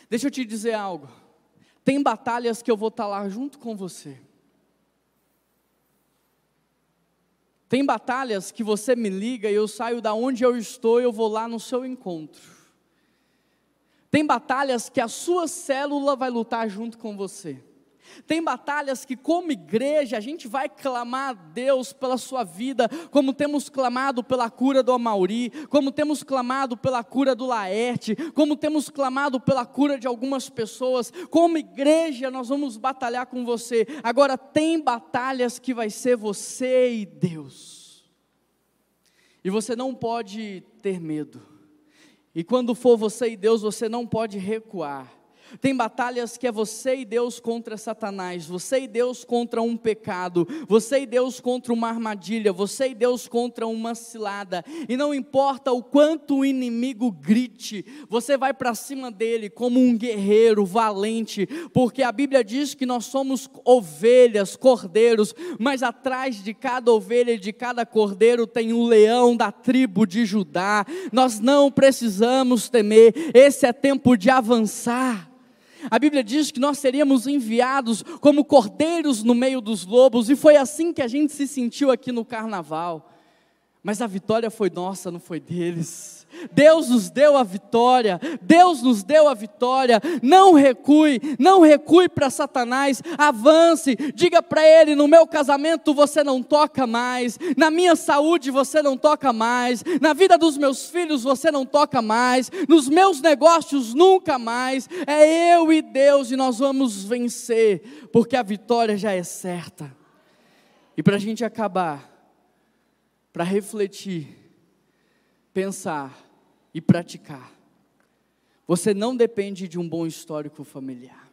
Deixa eu te dizer algo. Tem batalhas que eu vou estar tá lá junto com você. Tem batalhas que você me liga e eu saio da onde eu estou e eu vou lá no seu encontro. Tem batalhas que a sua célula vai lutar junto com você. Tem batalhas que, como igreja, a gente vai clamar a Deus pela sua vida, como temos clamado pela cura do Amauri, como temos clamado pela cura do Laerte, como temos clamado pela cura de algumas pessoas. Como igreja, nós vamos batalhar com você. Agora, tem batalhas que vai ser você e Deus. E você não pode ter medo. E quando for você e Deus, você não pode recuar. Tem batalhas que é você e Deus contra Satanás, você e Deus contra um pecado, você e Deus contra uma armadilha, você e Deus contra uma cilada. E não importa o quanto o inimigo grite, você vai para cima dele como um guerreiro valente, porque a Bíblia diz que nós somos ovelhas, cordeiros, mas atrás de cada ovelha e de cada cordeiro tem um leão da tribo de Judá. Nós não precisamos temer, esse é tempo de avançar. A Bíblia diz que nós seríamos enviados como cordeiros no meio dos lobos, e foi assim que a gente se sentiu aqui no carnaval. Mas a vitória foi nossa, não foi deles. Deus nos deu a vitória, Deus nos deu a vitória. Não recue, não recue para Satanás, avance, diga para ele: no meu casamento você não toca mais, na minha saúde você não toca mais, na vida dos meus filhos você não toca mais, nos meus negócios nunca mais. É eu e Deus e nós vamos vencer, porque a vitória já é certa. E para a gente acabar, para refletir, pensar e praticar. Você não depende de um bom histórico familiar.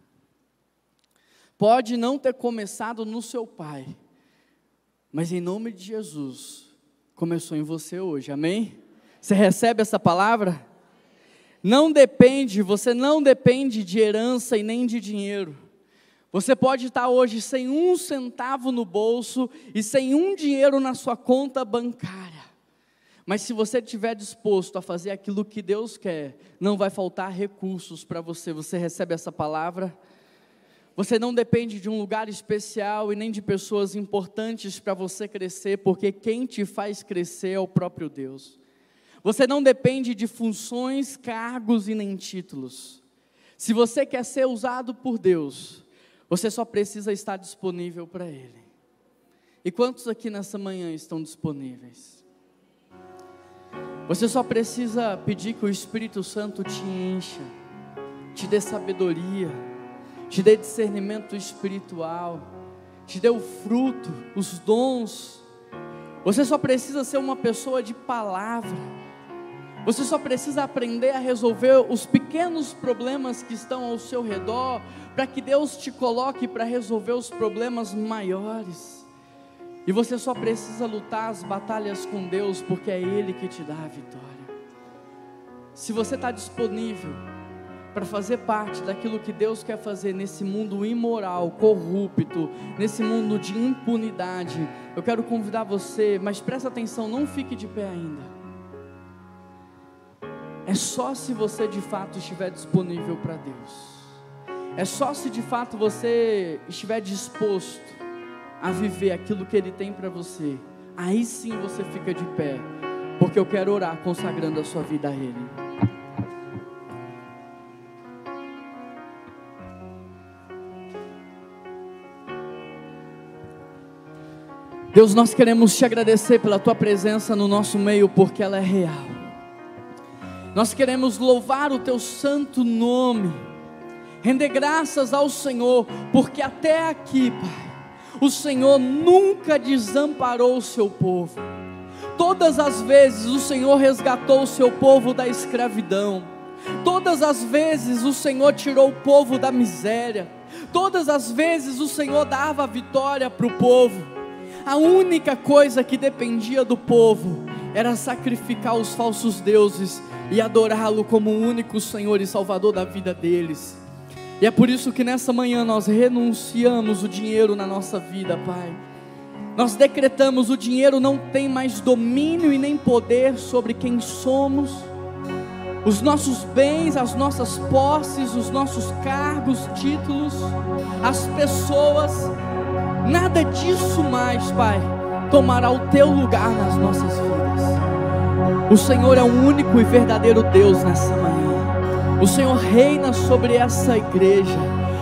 Pode não ter começado no seu pai, mas em nome de Jesus, começou em você hoje, amém? Você recebe essa palavra? Não depende, você não depende de herança e nem de dinheiro. Você pode estar hoje sem um centavo no bolso e sem um dinheiro na sua conta bancária. Mas se você estiver disposto a fazer aquilo que Deus quer, não vai faltar recursos para você. Você recebe essa palavra? Você não depende de um lugar especial e nem de pessoas importantes para você crescer, porque quem te faz crescer é o próprio Deus. Você não depende de funções, cargos e nem títulos. Se você quer ser usado por Deus, você só precisa estar disponível para Ele. E quantos aqui nessa manhã estão disponíveis? Você só precisa pedir que o Espírito Santo te encha, te dê sabedoria, te dê discernimento espiritual, te dê o fruto, os dons. Você só precisa ser uma pessoa de palavra. Você só precisa aprender a resolver os pequenos problemas que estão ao seu redor, para que Deus te coloque para resolver os problemas maiores. E você só precisa lutar as batalhas com Deus, porque é Ele que te dá a vitória. Se você está disponível para fazer parte daquilo que Deus quer fazer nesse mundo imoral, corrupto, nesse mundo de impunidade, eu quero convidar você, mas presta atenção, não fique de pé ainda. É só se você de fato estiver disponível para Deus. É só se de fato você estiver disposto a viver aquilo que Ele tem para você, aí sim você fica de pé, porque eu quero orar consagrando a sua vida a Ele. Deus, nós queremos te agradecer pela tua presença no nosso meio, porque ela é real. Nós queremos louvar o teu santo nome, render graças ao Senhor, porque até aqui, Pai, o Senhor nunca desamparou o seu povo. Todas as vezes o Senhor resgatou o seu povo da escravidão. Todas as vezes o Senhor tirou o povo da miséria. Todas as vezes o Senhor dava vitória para o povo. A única coisa que dependia do povo era sacrificar os falsos deuses e adorá-lo como o único Senhor e Salvador da vida deles. E é por isso que nessa manhã nós renunciamos o dinheiro na nossa vida, Pai. Nós decretamos: o dinheiro não tem mais domínio e nem poder sobre quem somos. Os nossos bens, as nossas posses, os nossos cargos, títulos, as pessoas, nada disso mais, Pai, tomará o teu lugar nas nossas vidas. O Senhor é o único e verdadeiro Deus nessa manhã. O Senhor reina sobre essa igreja.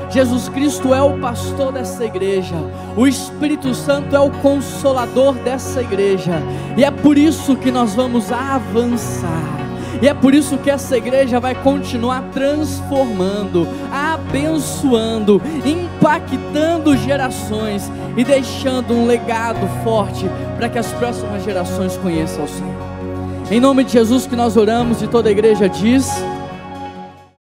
Jesus Cristo é o pastor dessa igreja, o Espírito Santo é o consolador dessa igreja, e é por isso que nós vamos avançar. E é por isso que essa igreja vai continuar transformando, abençoando, impactando gerações e deixando um legado forte para que as próximas gerações conheçam o Senhor. Em nome de Jesus que nós oramos e toda a igreja diz.